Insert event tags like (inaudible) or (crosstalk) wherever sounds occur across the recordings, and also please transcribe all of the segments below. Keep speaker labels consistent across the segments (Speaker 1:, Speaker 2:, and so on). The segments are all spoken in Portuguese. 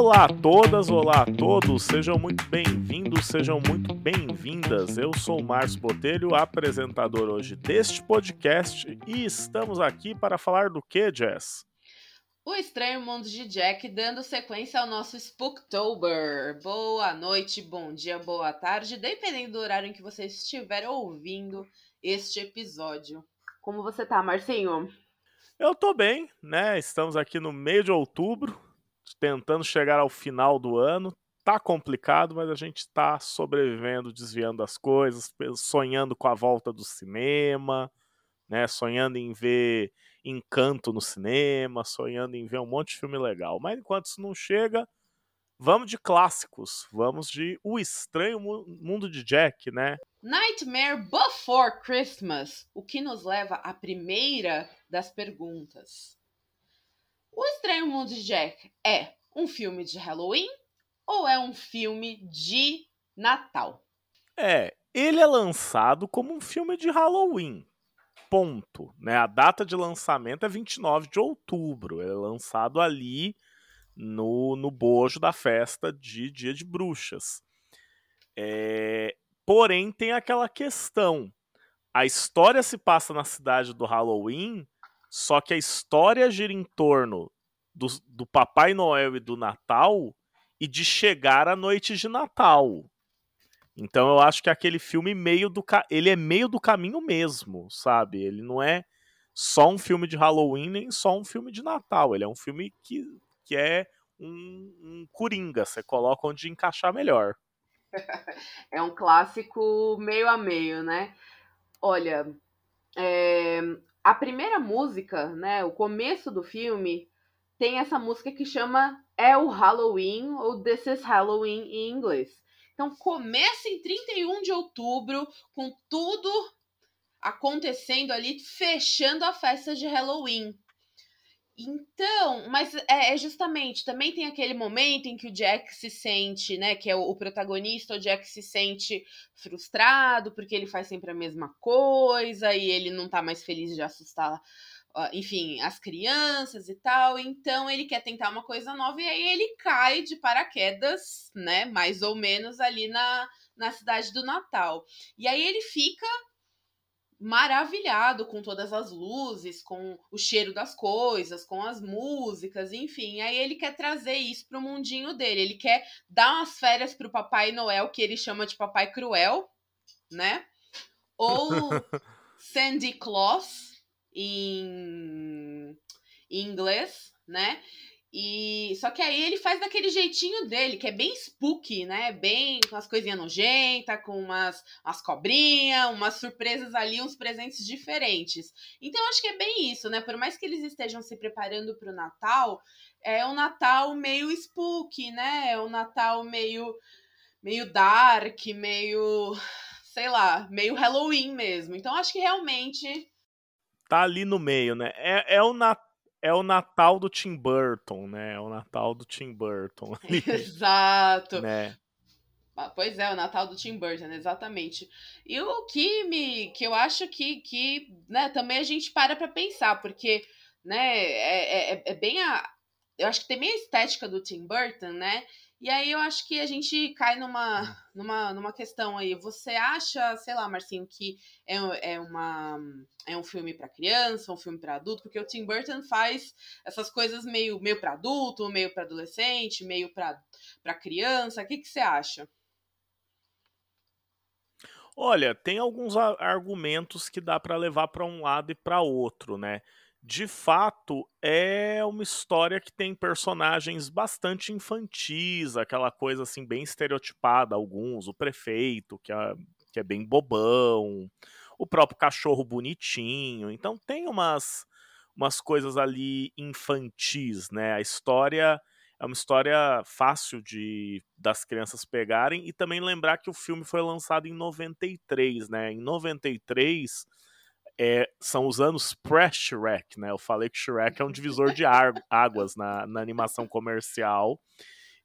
Speaker 1: Olá a todas, olá a todos, sejam muito bem-vindos, sejam muito bem-vindas. Eu sou o Márcio Botelho, apresentador hoje deste podcast, e estamos aqui para falar do que, Jess?
Speaker 2: O Estranho Mundo de Jack, dando sequência ao nosso Spooktober. Boa noite, bom dia, boa tarde, dependendo do horário em que você estiver ouvindo este episódio. Como você tá, Marcinho?
Speaker 1: Eu tô bem, né? Estamos aqui no meio de outubro, tentando chegar ao final do ano. Tá complicado, mas a gente tá sobrevivendo, desviando as coisas, sonhando com a volta do cinema, né? Sonhando em ver Encanto no cinema, sonhando em ver um monte de filme legal. Mas enquanto isso não chega, vamos de clássicos. Vamos de O Estranho Mundo de Jack, né?
Speaker 2: Nightmare Before Christmas, o que nos leva à primeira das perguntas. O Estranho Mundo de Jack é um filme de Halloween ou é um filme de Natal?
Speaker 1: É, ele é lançado como um filme de Halloween. Ponto. Né? A data de lançamento é 29 de outubro. Ele é lançado ali no, no bojo da festa de Dia de Bruxas. É, Porém, tem aquela questão. A história se passa na cidade do Halloween, só que a história gira em torno do, do Papai Noel e do Natal e de chegar à noite de Natal. Então eu acho que aquele filme meio do ele é meio do caminho mesmo, sabe? Ele não é só um filme de Halloween nem só um filme de Natal. Ele é um filme que, que é um, um coringa. Você coloca onde encaixar melhor. (laughs)
Speaker 2: é um clássico meio a meio, né? Olha, é, a primeira música, né? O começo do filme tem essa música que chama É o Halloween ou This is Halloween em inglês. Então começa em 31 de outubro com tudo acontecendo ali, fechando a festa de Halloween. Então, mas é, é, justamente, também tem aquele momento em que o Jack se sente, né, que é o, o, protagonista, o Jack se sente frustrado porque ele faz sempre a mesma coisa e ele não tá mais feliz de assustar, enfim, as crianças e tal. Então, ele quer tentar uma coisa nova e aí ele cai de paraquedas, né, mais ou menos ali na, na cidade do Natal. E aí ele fica maravilhado com todas as luzes, com o cheiro das coisas, com as músicas, enfim. Aí ele quer trazer isso pro mundinho dele. Ele quer dar umas férias pro Papai Noel, que ele chama de Papai Cruel, né? Ou (laughs) Sandy Claus em, em inglês, né? E só que aí ele faz daquele jeitinho dele, que é bem spooky, né? Bem com as coisinhas nojentas, com umas, umas cobrinhas, umas surpresas ali, uns presentes diferentes. Então acho que é bem isso, né? Por mais que eles estejam se preparando para o Natal, é um Natal meio spooky, né? É um Natal meio meio dark, meio sei lá, meio Halloween mesmo. Então acho que realmente
Speaker 1: tá ali no meio, né? É, é o Natal é o Natal do Tim Burton, né? É o Natal do Tim Burton. (laughs)
Speaker 2: Exato.
Speaker 1: Né?
Speaker 2: Ah, pois é, o Natal do Tim Burton, exatamente. E o que me, que eu acho que, que né, também a gente para para pensar, porque, né, é, é, é bem a, eu acho que tem meio a estética do Tim Burton, né? E aí eu acho que a gente cai numa, numa, numa questão aí. Você acha, sei lá, Marcinho, que é, é, uma, é um filme para criança, um filme para adulto? Porque o Tim Burton faz essas coisas meio, meio para adulto, meio para adolescente, meio para criança. O que, que você acha?
Speaker 1: Olha, tem alguns argumentos que dá para levar para um lado e para outro, né? De fato é uma história que tem personagens bastante infantis, aquela coisa assim bem estereotipada, alguns, o prefeito, que é, que é bem bobão, o próprio cachorro bonitinho. Então tem umas umas coisas ali infantis, né? A história é uma história fácil de das crianças pegarem e também lembrar que o filme foi lançado em 93, né? Em 93 é, são os anos pré-Shrek, né? Eu falei que Shrek é um divisor de águas na, na animação comercial.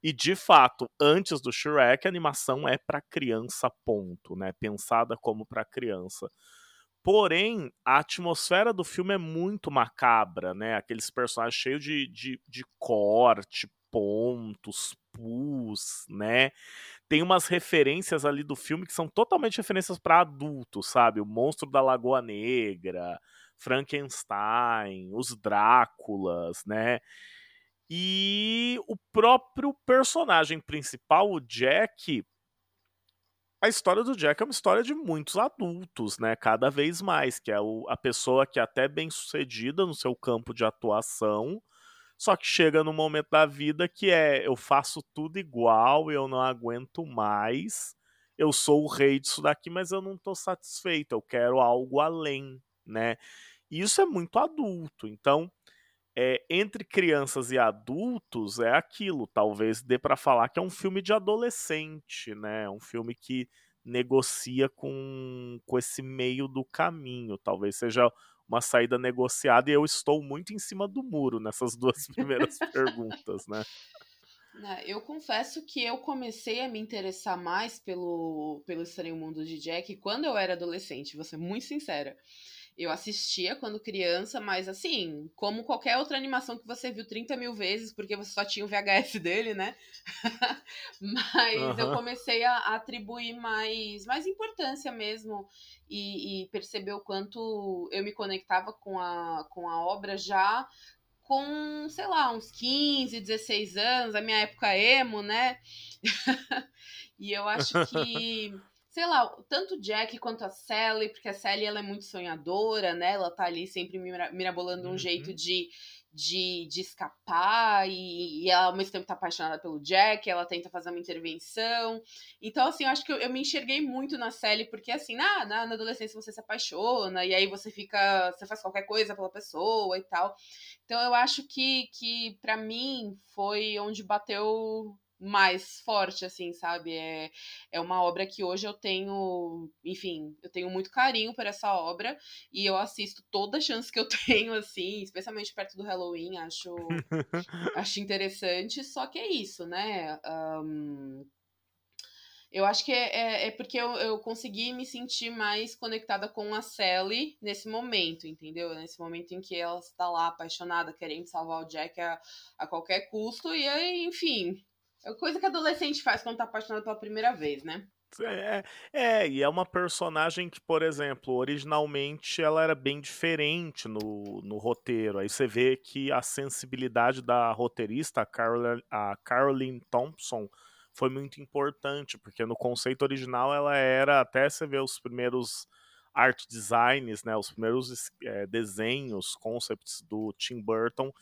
Speaker 1: E de fato, antes do Shrek, a animação é para criança, ponto, né? Pensada como para criança. Porém, a atmosfera do filme é muito macabra, né? Aqueles personagens cheios de, de, de corte, pontos, pus, né? Tem umas referências ali do filme que são totalmente referências para adultos, sabe? O Monstro da Lagoa Negra, Frankenstein, os Dráculas, né? E o próprio personagem principal, o Jack, a história do Jack é uma história de muitos adultos, né? Cada vez mais, que é o, a pessoa que é até bem sucedida no seu campo de atuação, só que chega no momento da vida que é eu faço tudo igual, eu não aguento mais, eu sou o rei disso daqui, mas eu não estou satisfeito, eu quero algo além, né? E isso é muito adulto. Então, é, entre crianças e adultos é aquilo. Talvez dê para falar que é um filme de adolescente, né? É um filme que negocia com, com esse meio do caminho. Talvez seja uma saída negociada e eu estou muito em cima do muro nessas (laughs) duas primeiras perguntas, né?
Speaker 2: né? Eu confesso que eu comecei a me interessar mais pelo, pelo Estranho Mundo de Jack quando eu era adolescente, vou ser muito sincera. Eu assistia quando criança, mas assim, como qualquer outra animação que você viu 30 mil vezes, porque você só tinha o VHS (laughs) dele, né? (laughs) mas uhum. eu comecei a, atribuir mais, mais importância mesmo e, e perceber o quanto eu me conectava com a, com a obra já com, sei lá, uns 15, 16 anos, a minha época emo, né? (laughs) e eu acho que sei lá, tanto o Jack quanto a Sally, porque a Sally ela é muito sonhadora, né? Ela tá ali sempre mirabolando um uhum. jeito de, de, de escapar e, e, ela ao mesmo tempo tá apaixonada pelo Jack, ela tenta fazer uma intervenção. Então, assim, eu acho que eu, eu me enxerguei muito na Sally, porque assim, na, na, na, adolescência você se apaixona e aí você fica, você faz qualquer coisa pela pessoa e tal. Então, eu acho que, que para mim foi onde bateu mais forte, assim, sabe? É, é uma obra que hoje eu tenho, enfim, eu tenho muito carinho por essa obra e eu assisto toda chance que eu (laughs) tenho, assim, especialmente perto do Halloween, acho, (laughs) acho interessante, só que é isso, né? Um, eu acho que é, é, é porque eu, eu, consegui me sentir mais conectada com a Sally nesse momento, entendeu? Nesse momento em que ela está lá apaixonada, querendo salvar o Jack a, a qualquer custo, e aí, enfim, é coisa que adolescente faz quando tá apaixonado pela primeira vez, né?
Speaker 1: É, é, e é uma personagem que, por exemplo, originalmente ela era bem diferente no, no roteiro. Aí você vê que a sensibilidade da roteirista, a, Carol, a Caroline Thompson, foi muito importante, porque no conceito original ela era, até você ver os primeiros art designs, né, os primeiros é, desenhos, concepts do Tim Burton,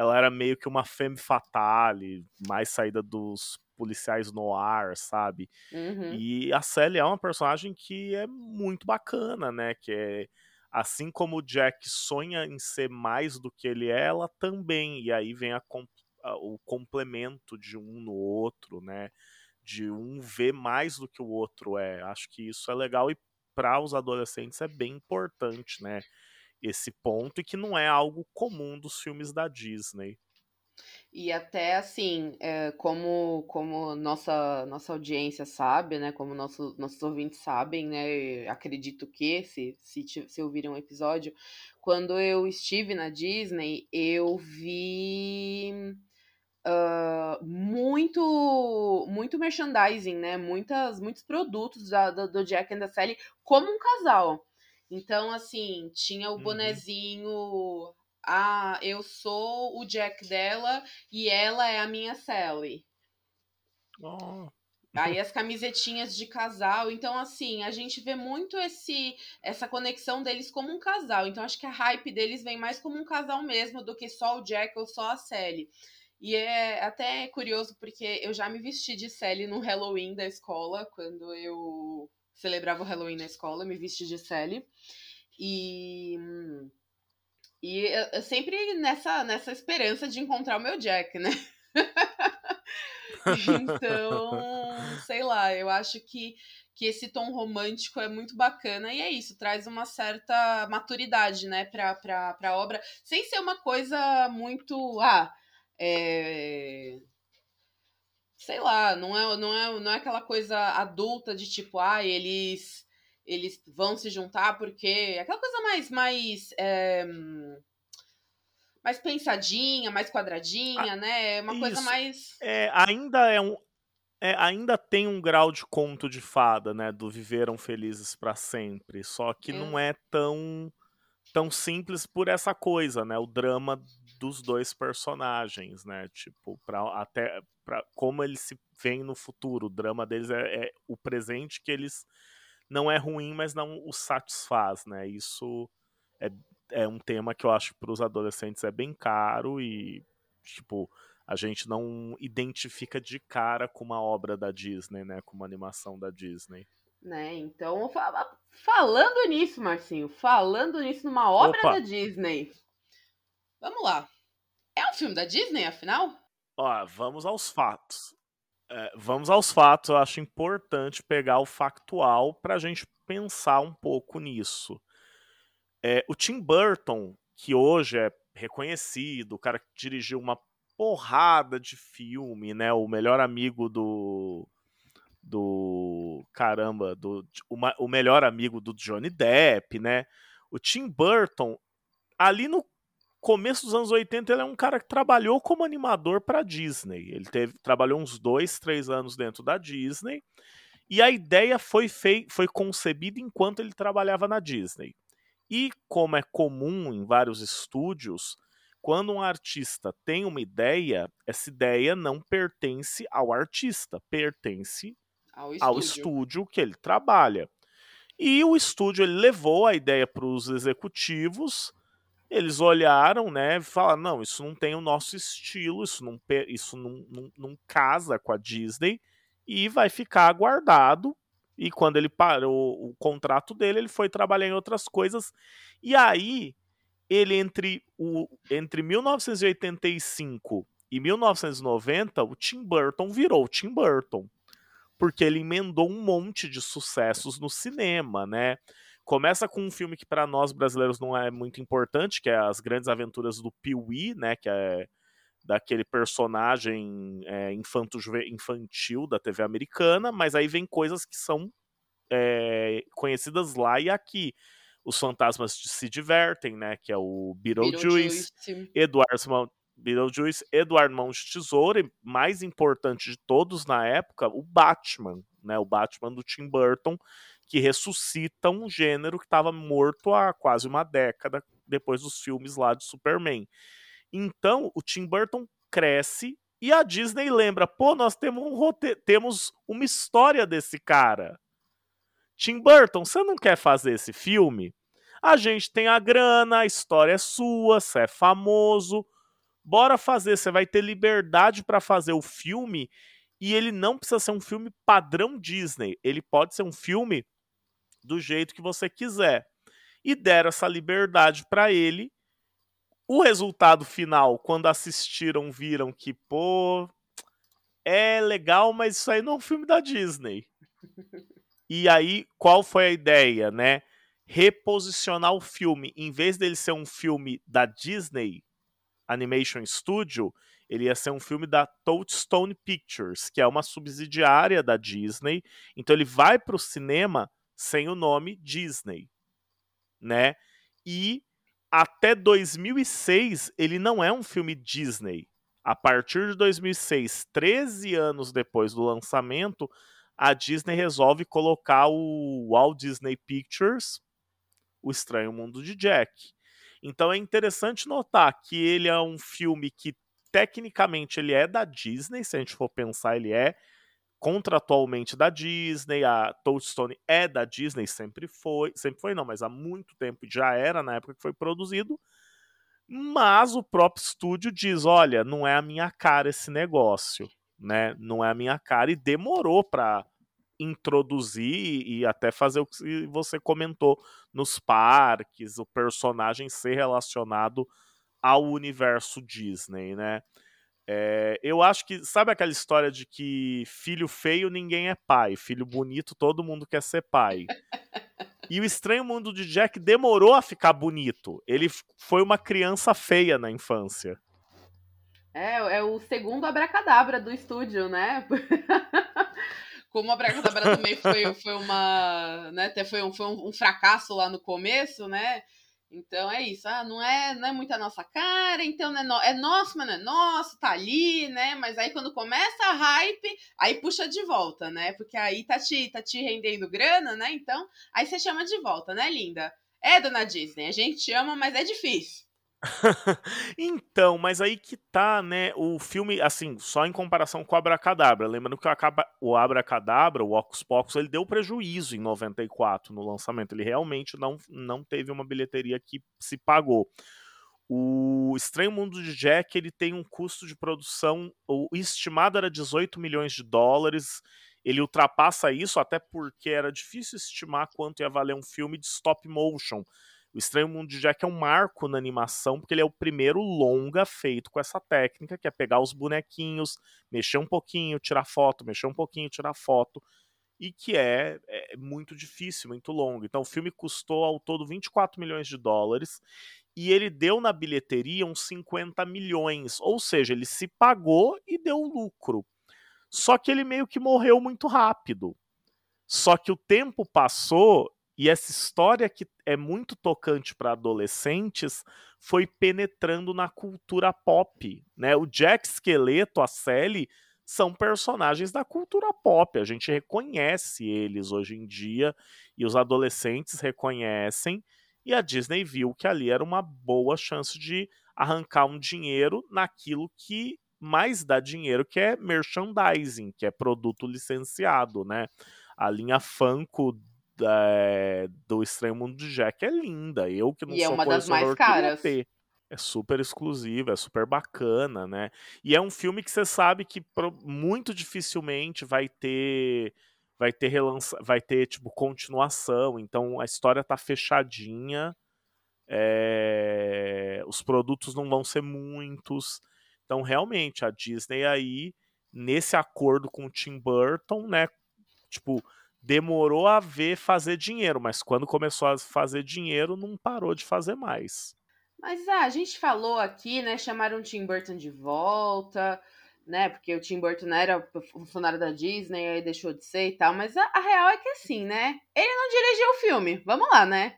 Speaker 1: ela era meio que uma femme fatale, mais saída dos policiais no ar, sabe? Uhum. E a Sally é uma personagem que é muito bacana, né? Que é assim como o Jack sonha em ser mais do que ele é, ela também. E aí vem a, a, o complemento de um no outro, né? De um ver mais do que o outro é. Acho que isso é legal e para os adolescentes é bem importante, né? Esse ponto e que não é algo comum dos filmes da Disney.
Speaker 2: E até assim, é, como, como nossa, nossa audiência sabe, né? Como nosso, nossos ouvintes sabem, né? Acredito que, se, se, se ouvirem um episódio, quando eu estive na Disney, eu vi uh, muito muito merchandising, né? Muitas, muitos produtos da, do, do Jack and the Sally como um casal. Então, assim, tinha o uhum. bonezinho. Ah, eu sou o Jack dela e ela é a minha Sally. Oh. Aí (laughs) as camisetinhas de casal. Então, assim, a gente vê muito esse essa conexão deles como um casal. Então, acho que a hype deles vem mais como um casal mesmo do que só o Jack ou só a Sally. E é até curioso porque eu já me vesti de Sally no Halloween da escola, quando eu celebrava o Halloween na escola, me vesti de Sally. E. E eu, sempre nessa, nessa esperança de encontrar o meu Jack, né? (laughs) então, sei lá, eu acho que, que esse tom romântico é muito bacana e é isso, traz uma certa maturidade, né, pra, pra, pra obra, sem ser uma coisa muito. Ah, é, sei lá, não é, não é, não é aquela coisa adulta de tipo, ah, eles eles vão se juntar porque aquela coisa mais mais é, mais pensadinha, mais quadradinha, ah, né? É uma isso. coisa mais.
Speaker 1: É, ainda é um. É, ainda tem um grau de conto de fada, né? Do viveram felizes para sempre. Só que é. não é tão tão simples por essa coisa, né? O drama dos dois personagens, né? Tipo, para até para como eles se veem no futuro. O drama deles é, é, o presente que eles não é ruim, mas não os satisfaz, né? Isso é, é um tema que eu acho para os adolescentes é bem caro e tipo a gente não identifica de cara com uma obra da Disney, né? Com uma animação da Disney.
Speaker 2: Né? Então, falando nisso, Marcinho, falando nisso numa obra Opa. da Disney. Vamos lá. É um filme da Disney, afinal?
Speaker 1: Ó, vamos aos fatos. É, vamos aos fatos. Eu acho importante pegar o factual para a gente pensar um pouco nisso. É, o Tim Burton, que hoje é reconhecido, o cara que dirigiu uma porrada de filme, né? O melhor amigo do do caramba, do uma, o melhor amigo do Johnny Depp, né? O Tim Burton, ali no começo dos anos 80, ele é um cara que trabalhou como animador para Disney. Ele teve, trabalhou uns dois, três anos dentro da Disney. E a ideia foi, fei, foi concebida enquanto ele trabalhava na Disney. E como é comum em vários estúdios, quando um artista tem uma ideia, essa ideia não pertence ao artista, pertence ao estúdio. ao estúdio que ele trabalha. E o estúdio ele levou a ideia para os executivos, eles olharam, né, e falaram, não, isso não tem o nosso estilo, isso não, isso não, não, não casa com a Disney, e vai ficar guardado. E quando ele parou o contrato dele, ele foi trabalhar em outras coisas. E aí, ele entre, o, entre 1985 e 1990, o Tim Burton virou Tim Burton porque ele emendou um monte de sucessos no cinema, né? Começa com um filme que para nós brasileiros não é muito importante, que é As Grandes Aventuras do Pee-wee, né? Que é daquele personagem é, infantil da TV americana, mas aí vem coisas que são é, conhecidas lá e aqui. Os Fantasmas se Divertem, né? Que é o Beetlejuice, Beetlejuice. Eduardo Beetlejuice, Eduardo Mãos de Tesoura e, mais importante de todos na época, o Batman, né? O Batman do Tim Burton, que ressuscita um gênero que estava morto há quase uma década depois dos filmes lá de Superman. Então, o Tim Burton cresce e a Disney lembra, pô, nós temos, um temos uma história desse cara. Tim Burton, você não quer fazer esse filme? A gente tem a grana, a história é sua, você é famoso, bora fazer, você vai ter liberdade para fazer o filme e ele não precisa ser um filme padrão Disney, ele pode ser um filme do jeito que você quiser. E deram essa liberdade para ele. O resultado final, quando assistiram, viram que, pô, é legal, mas isso aí não é um filme da Disney. E aí, qual foi a ideia, né? Reposicionar o filme, em vez dele ser um filme da Disney, Animation Studio, ele ia ser um filme da Touchstone Pictures, que é uma subsidiária da Disney. Então ele vai para o cinema sem o nome Disney, né? E até 2006 ele não é um filme Disney. A partir de 2006, 13 anos depois do lançamento, a Disney resolve colocar o Walt Disney Pictures, O Estranho Mundo de Jack. Então é interessante notar que ele é um filme que tecnicamente ele é da Disney, se a gente for pensar, ele é contratualmente da Disney, a Touchstone é da Disney, sempre foi, sempre foi não, mas há muito tempo já era na época que foi produzido. Mas o próprio estúdio diz, olha, não é a minha cara esse negócio, né? Não é a minha cara e demorou para introduzir e até fazer o que você comentou nos parques, o personagem ser relacionado ao universo Disney, né? É, eu acho que, sabe aquela história de que filho feio ninguém é pai, filho bonito todo mundo quer ser pai. E o Estranho Mundo de Jack demorou a ficar bonito. Ele foi uma criança feia na infância.
Speaker 2: É, é o segundo abracadabra do estúdio, né? (laughs) como a Abracadabra também foi, foi uma. Né, foi, um, foi um fracasso lá no começo, né? Então é isso, ah, não é, não é muito a nossa cara, então é, no, é nosso, mas não é nosso, tá ali, né? Mas aí quando começa a hype, aí puxa de volta, né? Porque aí tá te, tá te rendendo grana, né? Então, aí você chama de volta, né, linda? É, dona Disney, a gente ama, mas é difícil. (laughs)
Speaker 1: então, mas aí que tá, né? O filme, assim, só em comparação com o Abracadabra. Lembrando que o Abracadabra, o Ocus Pocus, ele deu prejuízo em 94 no lançamento. Ele realmente não, não teve uma bilheteria que se pagou. O Estranho Mundo de Jack ele tem um custo de produção, o estimado era 18 milhões de dólares. Ele ultrapassa isso, até porque era difícil estimar quanto ia valer um filme de stop motion o Estranho Mundo de Jack é um marco na animação, porque ele é o primeiro longa feito com essa técnica, que é pegar os bonequinhos, mexer um pouquinho, tirar foto, mexer um pouquinho, tirar foto, e que é, é muito difícil, muito longo. Então o filme custou ao todo 24 milhões de dólares, e ele deu na bilheteria uns 50 milhões, ou seja, ele se pagou e deu lucro. Só que ele meio que morreu muito rápido. Só que o tempo passou e essa história que é muito tocante para adolescentes foi penetrando na cultura pop, né? O Jack Esqueleto, a Sally, são personagens da cultura pop. A gente reconhece eles hoje em dia e os adolescentes reconhecem. E a Disney viu que ali era uma boa chance de arrancar um dinheiro naquilo que mais dá dinheiro, que é merchandising, que é produto licenciado, né? A linha Funko é, do Estranho Mundo de Jack é linda. Eu que não
Speaker 2: e é
Speaker 1: sou
Speaker 2: é uma das mais caras. Ter.
Speaker 1: É super exclusiva, é super bacana, né? E é um filme que você sabe que muito dificilmente vai ter vai ter relança, vai ter tipo continuação, então a história tá fechadinha. É... os produtos não vão ser muitos. Então, realmente, a Disney aí, nesse acordo com o Tim Burton, né? Tipo, demorou a ver fazer dinheiro, mas quando começou a fazer dinheiro, não parou de fazer mais.
Speaker 2: Mas ah, a gente falou aqui, né? Chamaram o Tim Burton de volta, né? Porque o Tim Burton era funcionário da Disney, aí deixou de ser e tal. Mas a, a real é que assim, né? Ele não dirigiu o filme. Vamos lá, né?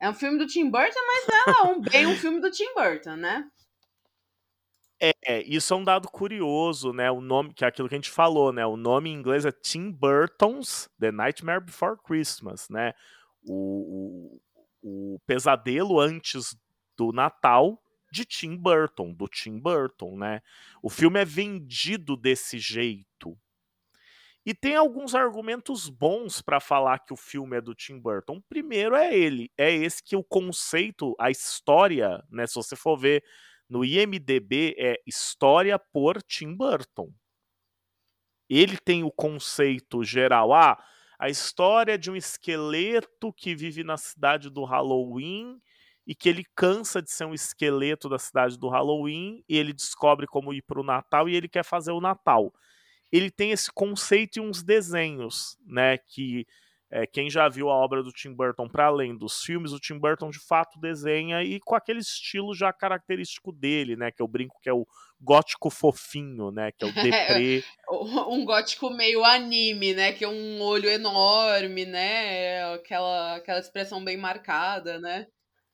Speaker 2: É um filme do Tim Burton, mas não é um, bem um filme do Tim Burton, né?
Speaker 1: É, isso é um dado curioso, né? O nome, que é aquilo que a gente falou, né? O nome em inglês é Tim Burton's The Nightmare Before Christmas, né? O, o, o pesadelo antes do Natal de Tim Burton, do Tim Burton, né? O filme é vendido desse jeito. E tem alguns argumentos bons para falar que o filme é do Tim Burton. Primeiro é ele, é esse que o conceito, a história, né, se você for ver no IMDB é História por Tim Burton. Ele tem o conceito geral, ah, a história de um esqueleto que vive na cidade do Halloween e que ele cansa de ser um esqueleto da cidade do Halloween e ele descobre como ir para o Natal e ele quer fazer o Natal. Ele tem esse conceito e uns desenhos, né, que é, quem já viu a obra do Tim Burton para além dos filmes, o Tim Burton de fato desenha e com aquele estilo já característico dele, né? Que eu brinco que é o gótico fofinho, né? Que é o (laughs) deprê.
Speaker 2: um gótico meio anime, né? Que é um olho enorme, né? Aquela, aquela expressão bem marcada, né?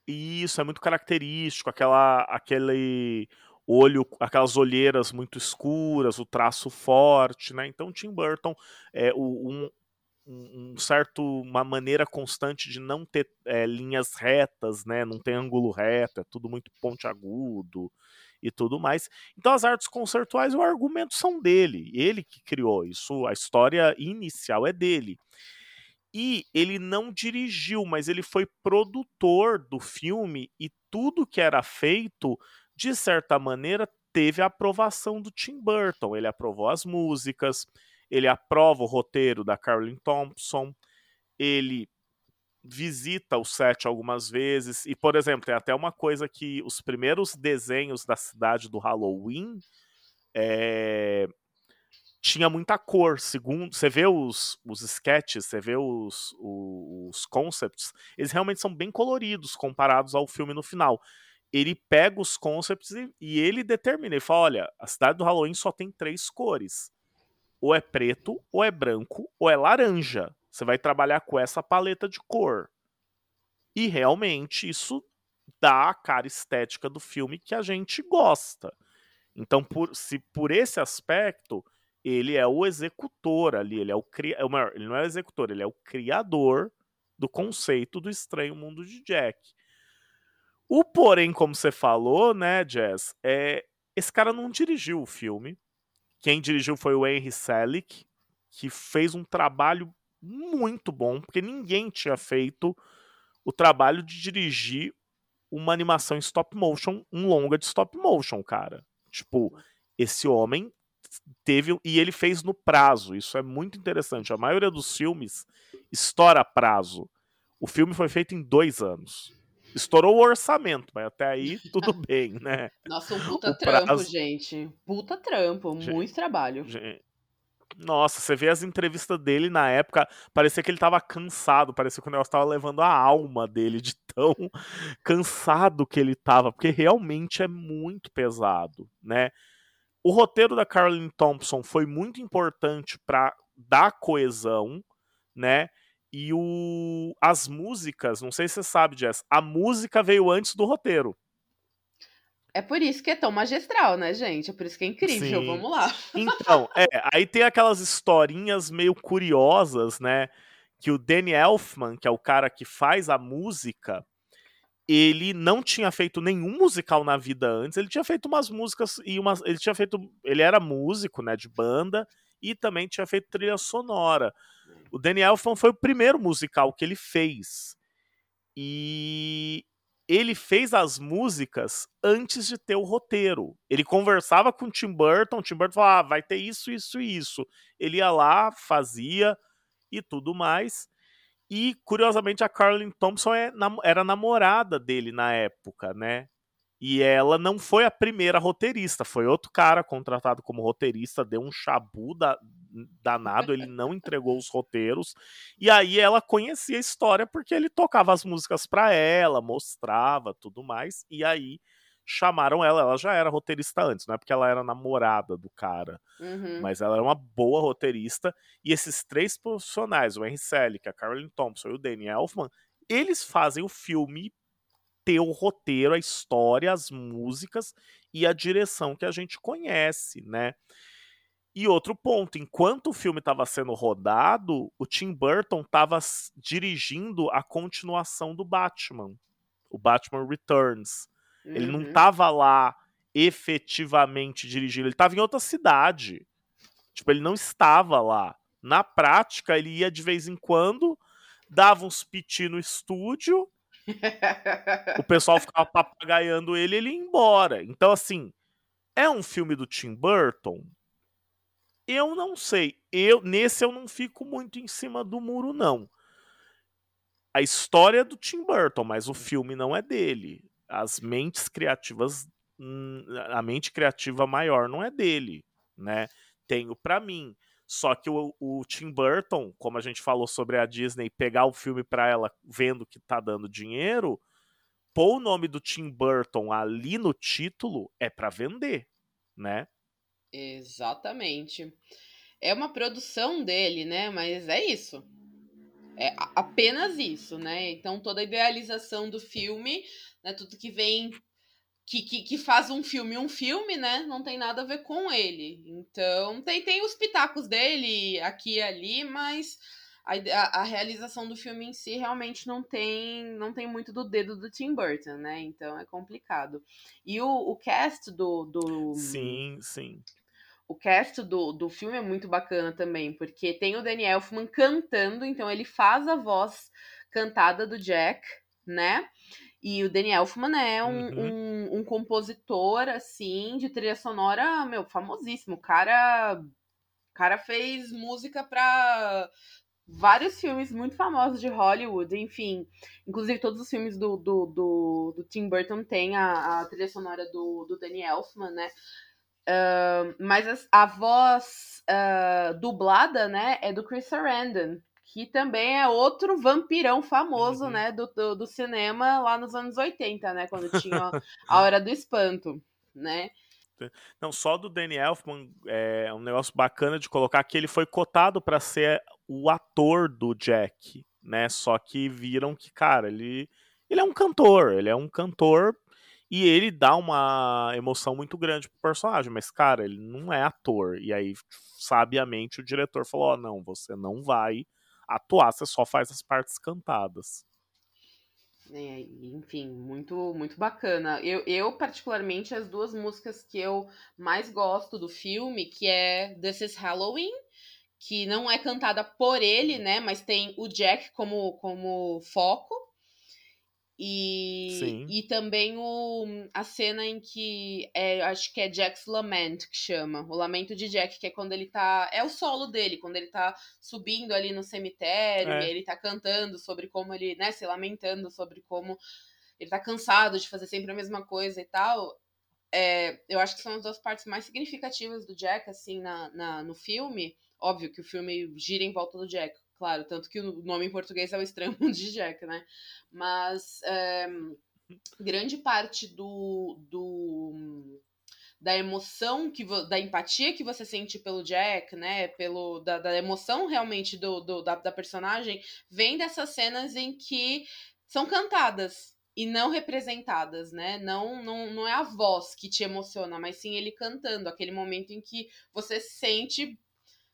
Speaker 1: Isso, é muito característico, aquela, aquele olho, aquelas olheiras muito escuras, o traço forte, né? Então Tim Burton é um, um, certo uma maneira constante de não ter é, linhas retas, né? Não tem ângulo reto, é tudo muito pontiagudo e tudo mais. Então as artes conceituais, o argumento são dele, ele que criou isso, a história inicial é dele. E ele não dirigiu, mas ele foi produtor do filme e tudo que era feito, de certa maneira, teve a aprovação do Tim Burton. Ele aprovou as músicas, ele aprova o roteiro da Carolyn Thompson, ele visita o set algumas vezes, e, por exemplo, tem até uma coisa que os primeiros desenhos da cidade do Halloween é, tinha muita cor, segundo você vê os, os sketches, você vê os, os, os concepts, eles realmente são bem coloridos comparados ao filme no final. Ele pega os concepts e, e ele determina, ele fala, olha, a cidade do Halloween só tem três cores ou é preto, ou é branco, ou é laranja. Você vai trabalhar com essa paleta de cor. E realmente isso dá a cara estética do filme que a gente gosta. Então, por, se por esse aspecto, ele é o executor ali, ele é o cri... É ele não é o executor, ele é o criador do conceito do estranho mundo de Jack. O porém, como você falou, né, Jazz, é esse cara não dirigiu o filme. Quem dirigiu foi o Henry Selick, que fez um trabalho muito bom, porque ninguém tinha feito o trabalho de dirigir uma animação em stop motion, um longa de stop motion, cara. Tipo, esse homem teve e ele fez no prazo. Isso é muito interessante. A maioria dos filmes estoura prazo. O filme foi feito em dois anos. Estourou o orçamento, mas até aí (laughs) tudo bem, né?
Speaker 2: Nossa, um puta o trampo, prazo... gente. Puta trampo, gente, muito trabalho.
Speaker 1: Gente, nossa, você vê as entrevistas dele na época, parecia que ele tava cansado, parecia que o negócio tava levando a alma dele de tão (laughs) cansado que ele tava, porque realmente é muito pesado, né? O roteiro da Caroline Thompson foi muito importante para dar coesão, né? E o, as músicas, não sei se você sabe, Jess, a música veio antes do roteiro.
Speaker 2: É por isso que é tão magistral, né, gente? É por isso que é incrível. Sim. Vamos lá.
Speaker 1: Então, é, aí tem aquelas historinhas meio curiosas, né? Que o Danny Elfman, que é o cara que faz a música, ele não tinha feito nenhum musical na vida antes. Ele tinha feito umas músicas e umas. Ele tinha feito. Ele era músico, né, de banda, e também tinha feito trilha sonora. O Danny Elfman foi o primeiro musical que ele fez. E ele fez as músicas antes de ter o roteiro. Ele conversava com o Tim Burton, o Tim Burton falava, ah, vai ter isso, isso e isso. Ele ia lá, fazia e tudo mais. E, curiosamente, a Carolyn Thompson é, era namorada dele na época, né? E ela não foi a primeira roteirista, foi outro cara contratado como roteirista, deu um chabu da, danado, ele não entregou os roteiros. E aí ela conhecia a história porque ele tocava as músicas para ela, mostrava tudo mais. E aí chamaram ela, ela já era roteirista antes, não é porque ela era namorada do cara, uhum. mas ela era uma boa roteirista. E esses três profissionais, o Henry Selick, a Caroline Thompson e o Danny Elfman, eles fazem o filme ter o roteiro, a história, as músicas e a direção que a gente conhece, né? E outro ponto, enquanto o filme estava sendo rodado, o Tim Burton estava dirigindo a continuação do Batman, o Batman Returns. Uhum. Ele não estava uhum. lá efetivamente dirigindo, ele estava em outra cidade. Tipo, ele não estava lá. Na prática, ele ia de vez em quando, dava uns piti no estúdio o pessoal (laughs) ficava papagaiando ele ele ia embora. Então, assim, é um filme do Tim Burton? Eu não sei. Eu Nesse eu não fico muito em cima do muro, não. A história é do Tim Burton, mas o filme não é dele. As mentes criativas. Hum, a mente criativa maior não é dele, né? Tenho para mim. Só que o, o, Tim Burton, como a gente falou sobre a Disney, pegar o filme para ela vendo que tá dando dinheiro, pôr o nome do Tim Burton ali no título é para vender, né?
Speaker 2: Exatamente. É uma produção dele, né? Mas é isso. É apenas isso, né? Então toda a idealização do filme, né? Tudo que vem que, que, que, faz um filme um filme, né? Não tem nada a ver com ele. Então, tem, tem os pitacos dele aqui e ali, mas a, a, a, realização do filme em si realmente não tem não tem muito do dedo do Tim Burton, né? Então é complicado. E o, o cast do, do.
Speaker 1: Sim, sim.
Speaker 2: O cast do, do filme é muito bacana também, porque tem o Danny Elfman cantando, então ele faz a voz cantada do Jack, né? E o Danny Elfman é um, uhum. um, um, compositor, assim, de trilha sonora, meu, famosíssimo. O cara, cara fez música para vários filmes muito famosos de Hollywood, enfim. Inclusive, todos os filmes do, do, do, do Tim Burton têm a, a, trilha sonora do, do Danny Elfman, né? Uh, mas a, a voz uh, dublada, né, é do Chris Sarandon, que também é outro vampirão famoso, uhum. né, do, do, do, cinema lá nos anos 80, né, quando tinha a (laughs) Hora do Espanto, né.
Speaker 1: Não, só do Danny Elfman é um negócio bacana de colocar que ele foi cotado para ser o ator do Jack, né, só que viram que, cara, ele ele é um cantor, ele é um cantor e ele dá uma emoção muito grande pro personagem, mas, cara, ele não é ator. E aí, sabiamente, o diretor falou: oh, não, você não vai atuar, você só faz as partes cantadas.
Speaker 2: É, enfim, muito muito bacana. Eu, eu, particularmente, as duas músicas que eu mais gosto do filme, que é This is Halloween, que não é cantada por ele, né? Mas tem o Jack como, como foco. E, e também o, a cena em que é, acho que é Jack's Lament que chama, o lamento de Jack, que é quando ele tá. É o solo dele, quando ele tá subindo ali no cemitério, é. e ele tá cantando sobre como ele, né, se lamentando sobre como ele tá cansado de fazer sempre a mesma coisa e tal. É, eu acho que são as duas partes mais significativas do Jack, assim, na, na, no filme. Óbvio que o filme gira em volta do Jack, claro, tanto que o nome em português é o Estranho Mundo (laughs) de Jack, né? Mas é, grande parte do, do da emoção que da empatia que você sente pelo Jack, né, pelo da, da emoção realmente do, do da, da personagem vem dessas cenas em que são cantadas e não representadas, né? Não, não, não é a voz que te emociona, mas sim ele cantando, aquele momento em que você sente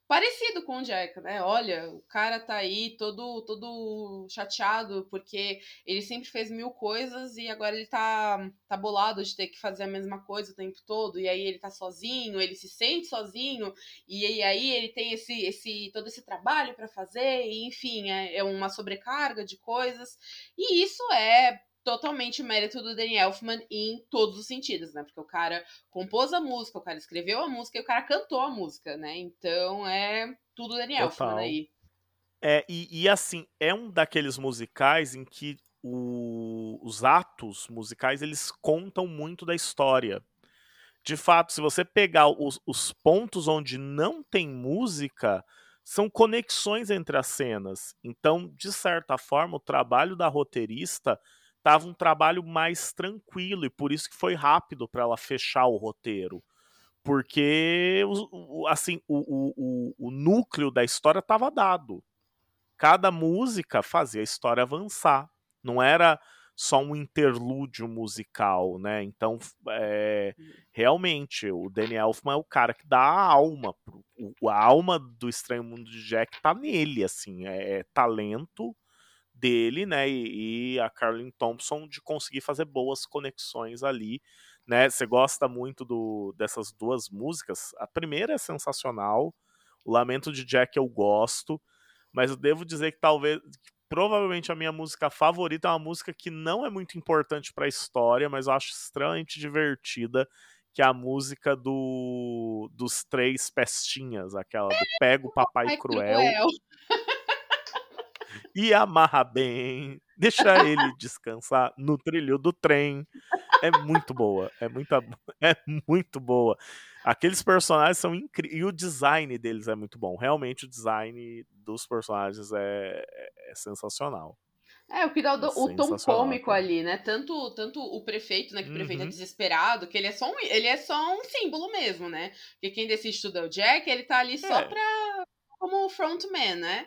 Speaker 2: parecido com o Jack, né? Olha, o cara tá aí todo todo chateado porque ele sempre fez mil coisas e agora ele tá tá bolado de ter que fazer a mesma coisa o tempo todo e aí ele tá sozinho, ele se sente sozinho e aí ele tem esse esse todo esse trabalho para fazer e enfim, é, é uma sobrecarga de coisas e isso é totalmente mérito do Danny Elfman em todos os sentidos, né? Porque o cara compôs a música, o cara escreveu a música e o cara cantou a música, né? Então é tudo Danny Total. Elfman aí.
Speaker 1: É, e, e, assim, é um daqueles musicais em que o, os atos musicais eles contam muito da história. De fato, se você pegar os, os pontos onde não tem música, são conexões entre as cenas. Então, de certa forma, o trabalho da roteirista estava um trabalho mais tranquilo e por isso que foi rápido para ela fechar o roteiro. Porque, assim, o, o, o núcleo da história estava dado. Cada música fazia a história avançar. Não era só um interlúdio musical, né? Então, é, realmente, o Daniel Elfman é o cara que dá a alma. Pro, a alma do Estranho Mundo de Jack tá nele, assim. É, é talento dele, né, e, e a Carlin Thompson de conseguir fazer boas conexões ali, né? Você gosta muito do, dessas duas músicas? A primeira é sensacional, o Lamento de Jack eu gosto, mas eu devo dizer que talvez provavelmente a minha música favorita é uma música que não é muito importante para a história, mas eu acho extremamente divertida, que é a música do dos três pestinhas, aquela do Pego Papai Cruel. cruel e amarra bem, deixa ele descansar no trilho do trem. É muito boa, é muito, (laughs) é muito boa. Aqueles personagens são incríveis e o design deles é muito bom. Realmente o design dos personagens é, é, é sensacional.
Speaker 2: É, o que dá o, é o tom cômico ali, né? Tanto, tanto o prefeito, né? Que o prefeito é uhum. é desesperado, que ele é, só um, ele é só um símbolo mesmo, né? Porque quem decide tudo é o Jack, ele tá ali só é. pra. como frontman, né?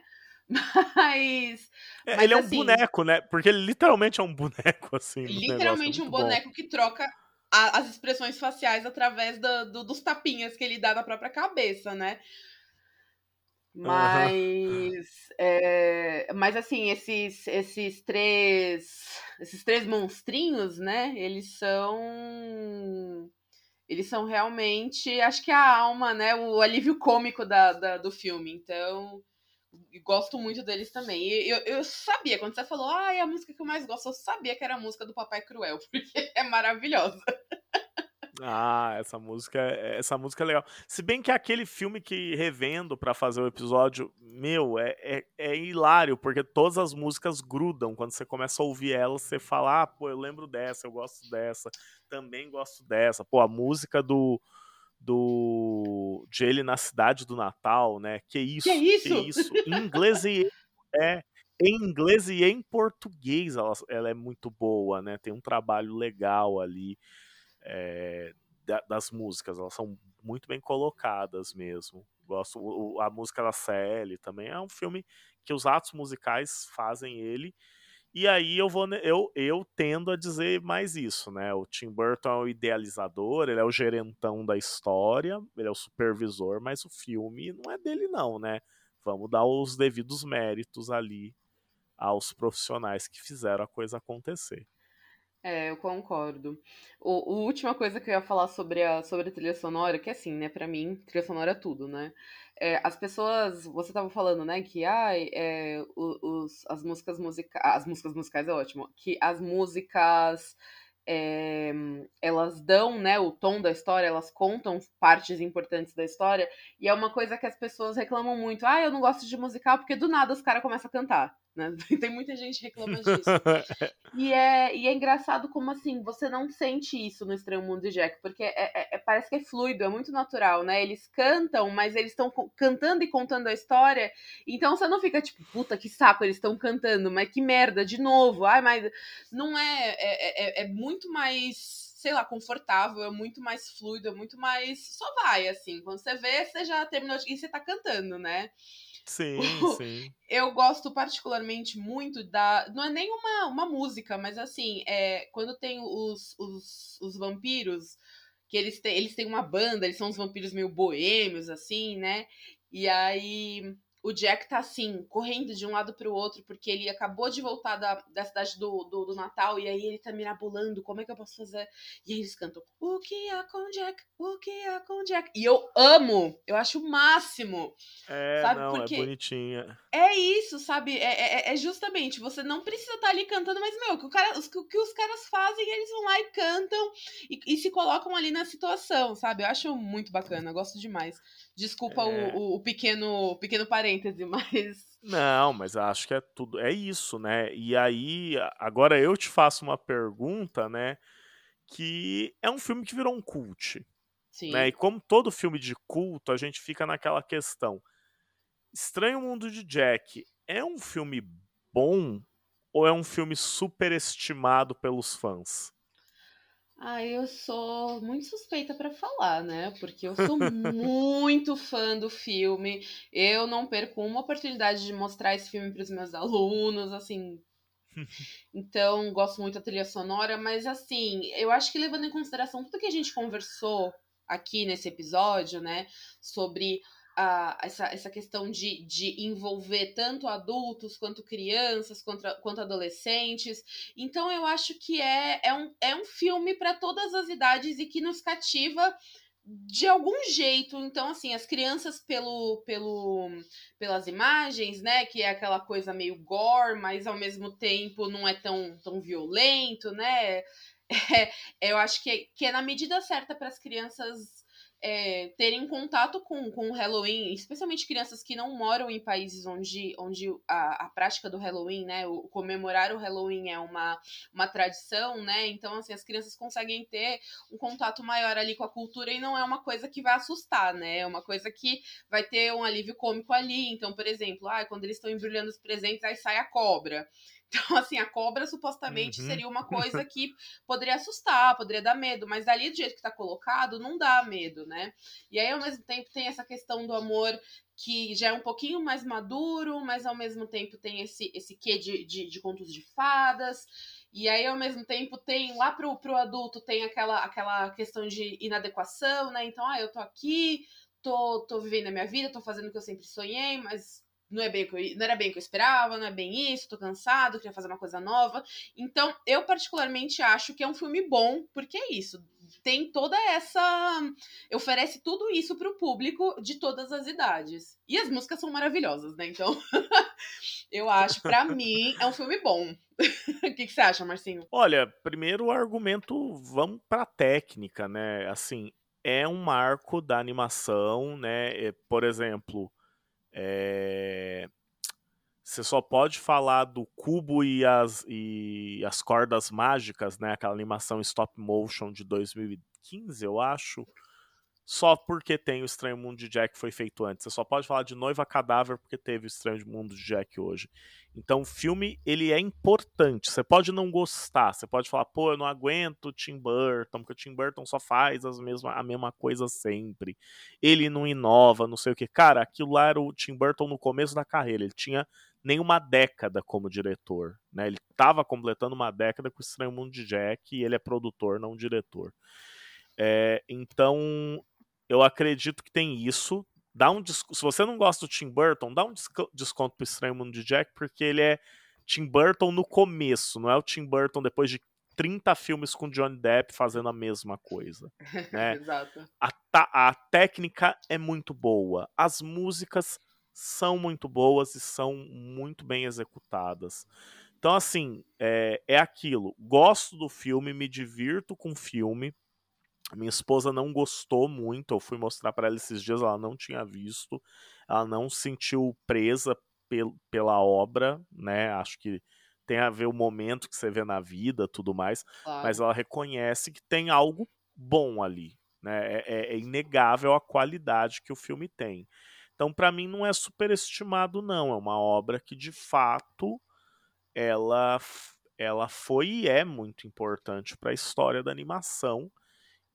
Speaker 2: (laughs) Mas.
Speaker 1: É, mas, ele é um assim, boneco, né? Porque ele literalmente é um boneco, (laughs) assim.
Speaker 2: Literalmente um boneco bom. que troca a, as expressões faciais através do, do, dos tapinhas que ele dá na própria cabeça, né? Mas. Uhum. É, mas assim, esses, esses três. Esses três monstrinhos, né? Eles são. Eles são realmente, acho que a alma, né? O alívio cômico da, da do filme. Então, e gosto muito deles também. E eu, eu sabia, quando você falou, ah, é a música que eu mais gosto, eu sabia que era a música do Papai Cruel, (laughs) porque é maravilhosa.
Speaker 1: Ah, essa música, essa música é legal. Se bem que é aquele filme que revendo para fazer o episódio, meu, é, é, é, hilário, porque todas as músicas grudam. Quando você começa a ouvir elas, você fala, ah, pô, eu lembro dessa, eu gosto dessa, também gosto dessa. Pô, a música do do de ele na cidade do Natal, né? Que isso?
Speaker 2: Que isso?
Speaker 1: Que isso? Em inglês e é em inglês e em português ela, ela é muito boa, né? Tem um trabalho legal ali é, das músicas, elas são muito bem colocadas mesmo. Gosto a música da CL também é um filme que os atos musicais fazem ele E aí eu vou eu, eu tendo a dizer mais isso, né? O Tim Burton é o idealizador, ele é o gerentão da história, ele é o supervisor, mas o filme não é dele não, né? Vamos dar os devidos méritos ali aos profissionais que fizeram a coisa acontecer.
Speaker 2: É, eu concordo. O, a última coisa que eu ia falar sobre a, sobre a trilha sonora, que assim, né, pra mim, trilha sonora é tudo, né? É, as pessoas, você tava falando, né, que ah, é, os, as músicas musicais, as músicas musicais é ótimo, que as músicas é, elas dão né, o tom da história, elas contam partes importantes da história, e é uma coisa que as pessoas reclamam muito. Ah, eu não gosto de musical porque do nada os caras começam a cantar. Né? (laughs) Tem muita gente reclama disso. (laughs) e, é, e é engraçado como assim, você não sente isso no Estranho Mundo de Jack, porque é, é, é parece que é fluido, é muito natural, né? Eles cantam, mas eles estão cantando e contando a história, então você não fica tipo, puta que saco, eles estão cantando, mas que merda, de novo. Ai, mas não é, é, é, é muito mais sei lá, confortável, é muito mais fluido, é muito mais. Só vai, assim. Quando você vê, você já terminou e você tá cantando, né?
Speaker 1: Sim, (laughs) sim.
Speaker 2: Eu gosto particularmente muito da. Não é nem uma, uma música, mas assim, é, quando tem os, os, os vampiros, que eles têm, eles têm uma banda, eles são uns vampiros meio boêmios, assim, né? E aí o Jack tá assim, correndo de um lado para o outro, porque ele acabou de voltar da, da cidade do, do, do, Natal, e aí ele tá mirabolando, como é que eu posso fazer? E aí eles cantam, o que é com Jack? O que é com Jack? E eu amo, eu acho o máximo.
Speaker 1: É, sabe? não, é porque é bonitinha.
Speaker 2: É isso, sabe? É, é, é, justamente, você não precisa estar tá ali cantando, mas, meu, o que, o cara, o que os caras fazem, eles vão lá e cantam e, e se colocam ali na situação, sabe? Eu acho muito bacana, eu gosto demais. Desculpa é. o, o, pequeno, pequeno parêntese, (laughs) mas.
Speaker 1: Não, mas acho que é tudo. É isso, né? E aí, agora eu te faço uma pergunta, né? Que é um filme que virou um cult. Sim. Né? E como todo filme de culto, a gente fica naquela questão. Estranho Mundo de Jack é um filme bom ou é um filme superestimado pelos fãs?
Speaker 2: Ah, eu sou muito suspeita para falar, né? Porque eu sou muito fã do filme. Eu não perco uma oportunidade de mostrar esse filme para os meus alunos, assim. Então, gosto muito da trilha sonora, mas assim, eu acho que levando em consideração tudo que a gente conversou aqui nesse episódio, né, sobre a, essa, essa questão de, de envolver tanto adultos quanto crianças, quanto, quanto adolescentes. Então eu acho que é, é, um, é um filme para todas as idades e que nos cativa de algum jeito. Então, assim, as crianças pelo, pelo, pelas imagens, né? Que é aquela coisa meio gore, mas ao mesmo tempo não é tão, tão violento, né? (laughs) É, eu acho que é, que é na medida certa para as crianças é, terem contato com, com o Halloween, especialmente crianças que não moram em países onde, onde a, a prática do Halloween, né, o comemorar o Halloween é uma, uma tradição, né, então assim, as crianças conseguem ter um contato maior ali com a cultura e não é uma coisa que vai assustar, né, é uma coisa que vai ter um alívio cômico ali, então, por exemplo, ah, quando eles estão embrulhando os presentes, aí sai a cobra, então, assim, a cobra supostamente uhum. seria uma (laughs) coisa que poderia assustar, poderia dar medo, mas ali do jeito que tá colocado, não dá medo, né? E aí, ao mesmo tempo, tem essa questão do amor que já é um pouquinho mais maduro, mas ao mesmo tempo tem esse, esse quê de, de, de contos de fadas. E aí, ao mesmo tempo, tem lá pro, pro adulto tem aquela, aquela questão de inadequação, né? Então, ah, eu tô aqui, tô, tô vivendo a minha vida, tô fazendo o que eu sempre sonhei, mas não, é bem que eu, não era bem o que eu esperava, não é bem isso, tô cansado, queria fazer uma coisa nova. Então, eu particularmente acho que é um filme bom, porque é isso. Tem toda essa. Oferece tudo isso pro público de todas as idades. E as músicas são maravilhosas, né? Então, (laughs) eu acho, para (laughs) mim, é um filme bom. (laughs) O que, que você acha, Marcinho?
Speaker 1: Olha, primeiro o argumento, vamos pra técnica, né? Assim, é um marco da animação, né? Por exemplo é... Você só pode falar do cubo e as, e as cordas mágicas, né? Aquela animação stop motion de 2015, eu acho só porque tem o Estranho Mundo de Jack foi feito antes. Você só pode falar de Noiva Cadáver porque teve o Estranho Mundo de Jack hoje. Então o filme, ele é importante. Você pode não gostar, você pode falar, pô, eu não aguento Tim Burton, porque o Tim Burton só faz as mesma, a mesma coisa sempre. Ele não inova, não sei o que. Cara, aquilo lá era o Tim Burton no começo da carreira. Ele tinha nem uma década como diretor. Né? Ele estava completando uma década com o Estranho Mundo de Jack e ele é produtor, não diretor. É, então, eu acredito que tem isso. Dá um Se você não gosta do Tim Burton, dá um desconto pro Estranho Mundo de Jack, porque ele é Tim Burton no começo, não é o Tim Burton depois de 30 filmes com Johnny Depp fazendo a mesma coisa. (laughs) Né?
Speaker 2: Exato.
Speaker 1: A, a técnica é muito boa, as músicas são muito boas e são muito bem executadas. Então, assim, é, é aquilo. Gosto do filme, me divirto com o filme. Minha esposa não gostou muito. Eu fui mostrar para ela esses dias, ela não tinha visto. Ela não se sentiu presa pel pela obra, né? Acho que tem a ver o momento que você vê na vida, tudo mais. Claro. Mas ela reconhece que tem algo bom ali, né? É, é, é inegável a qualidade que o filme tem. Então, para mim, não é superestimado, não. É uma obra que, de fato, ela, ela foi e é muito importante para a história da animação.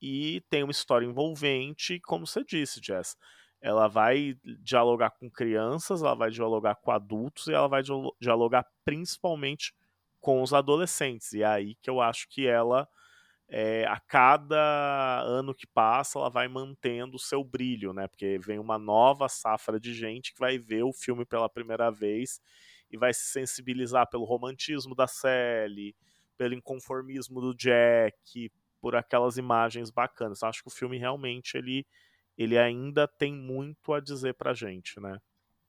Speaker 1: E tem uma história envolvente, como você disse, Jess. Ela vai dialogar com crianças, ela vai dialogar com adultos e ela vai dialogar principalmente com os adolescentes. E é aí que eu acho que ela é, a cada ano que passa, ela vai mantendo o seu brilho, né? Porque vem uma nova safra de gente que vai ver o filme pela primeira vez e vai se sensibilizar pelo romantismo da Sally, pelo inconformismo do Jack, por aquelas imagens bacanas. Acho que o filme realmente ele, ele ainda tem muito a dizer pra gente, né?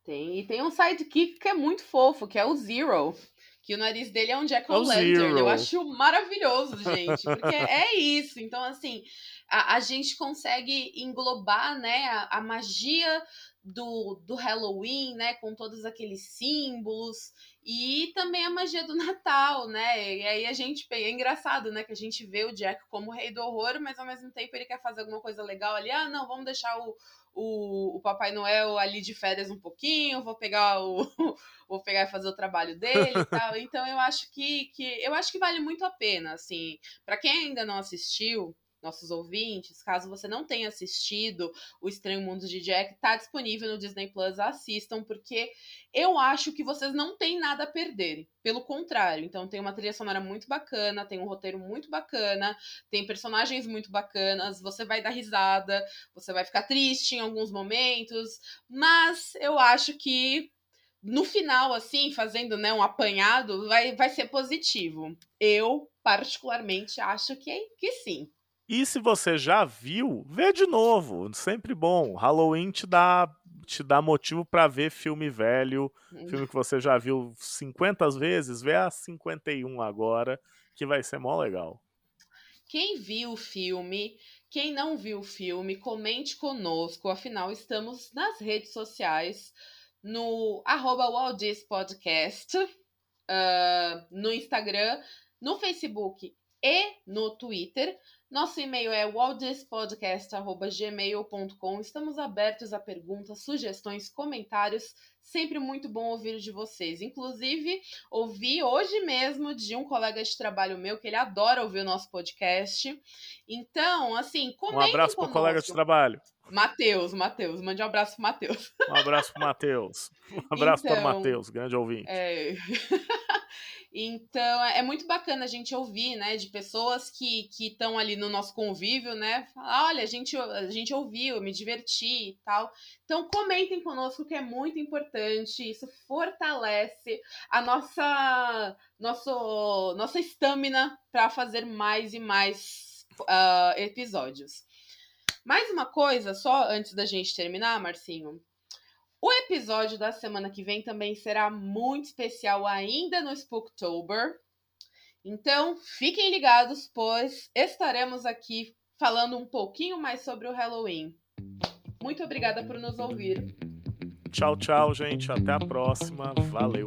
Speaker 2: Tem, e tem um sidekick que é muito fofo, que é o Zero que o nariz dele é um Jack o Lantern. Eu acho maravilhoso, gente, porque é (laughs) isso. Então, assim, a, a gente consegue englobar, né, a, a magia do, do Halloween, né, com todos aqueles símbolos e também a magia do Natal, né? E aí a gente é engraçado, né, que a gente vê o Jack como o rei do horror, mas ao mesmo tempo ele quer fazer alguma coisa legal ali. Ah, não, vamos deixar o, o, o Papai Noel ali de férias um pouquinho, vou pegar o (laughs) vou pegar e fazer o trabalho dele e (laughs) tal. Então eu acho que, que eu acho que vale muito a pena, assim, para quem ainda não assistiu, nossos ouvintes, caso você não tenha assistido O Estranho Mundo de Jack, tá disponível no Disney Plus, assistam, porque eu acho que vocês não têm nada a perder. Pelo contrário, então tem uma trilha sonora muito bacana, tem um roteiro muito bacana, tem personagens muito bacanas, você vai dar risada, você vai ficar triste em alguns momentos, mas eu acho que no final, assim, fazendo né, um apanhado, vai, vai ser positivo. Eu, particularmente, acho que, que sim.
Speaker 1: E se você já viu, vê de novo. Sempre bom. Halloween te dá, te dá motivo para ver filme velho, hum. filme que você já viu 50 vezes, vê a 51 agora, que vai ser mó legal.
Speaker 2: Quem viu o filme, quem não viu o filme, comente conosco. Afinal, estamos nas redes sociais, no arroba Podcast, uh, no Instagram, no Facebook e no Twitter. Nosso e-mail é waldspodcast.gmail.com. Estamos abertos a perguntas, sugestões, comentários. Sempre muito bom ouvir de vocês. Inclusive, ouvi hoje mesmo de um colega de trabalho meu que ele adora ouvir o nosso podcast. Então, assim,
Speaker 1: comentem Um abraço para o colega de trabalho.
Speaker 2: Matheus, Matheus, mande um abraço pro Matheus.
Speaker 1: Um abraço pro Matheus. (laughs) Um abraço então, para o Matheus, grande ouvinte.
Speaker 2: É... (laughs) Então é muito bacana a gente ouvir, né, de pessoas que estão ali no nosso convívio, né? Falar, olha, a gente, a gente ouviu, me diverti e tal. Então comentem conosco que é muito importante, isso fortalece a nossa nosso, nossa estamina para fazer mais e mais uh, episódios. Mais uma coisa, só antes da gente terminar, Marcinho. O episódio da semana que vem também será muito especial ainda no Spooktober. Então, fiquem ligados, pois estaremos aqui falando um pouquinho mais sobre o Halloween. Muito obrigada por nos ouvir.
Speaker 1: Tchau, tchau, gente. Até a próxima. Valeu.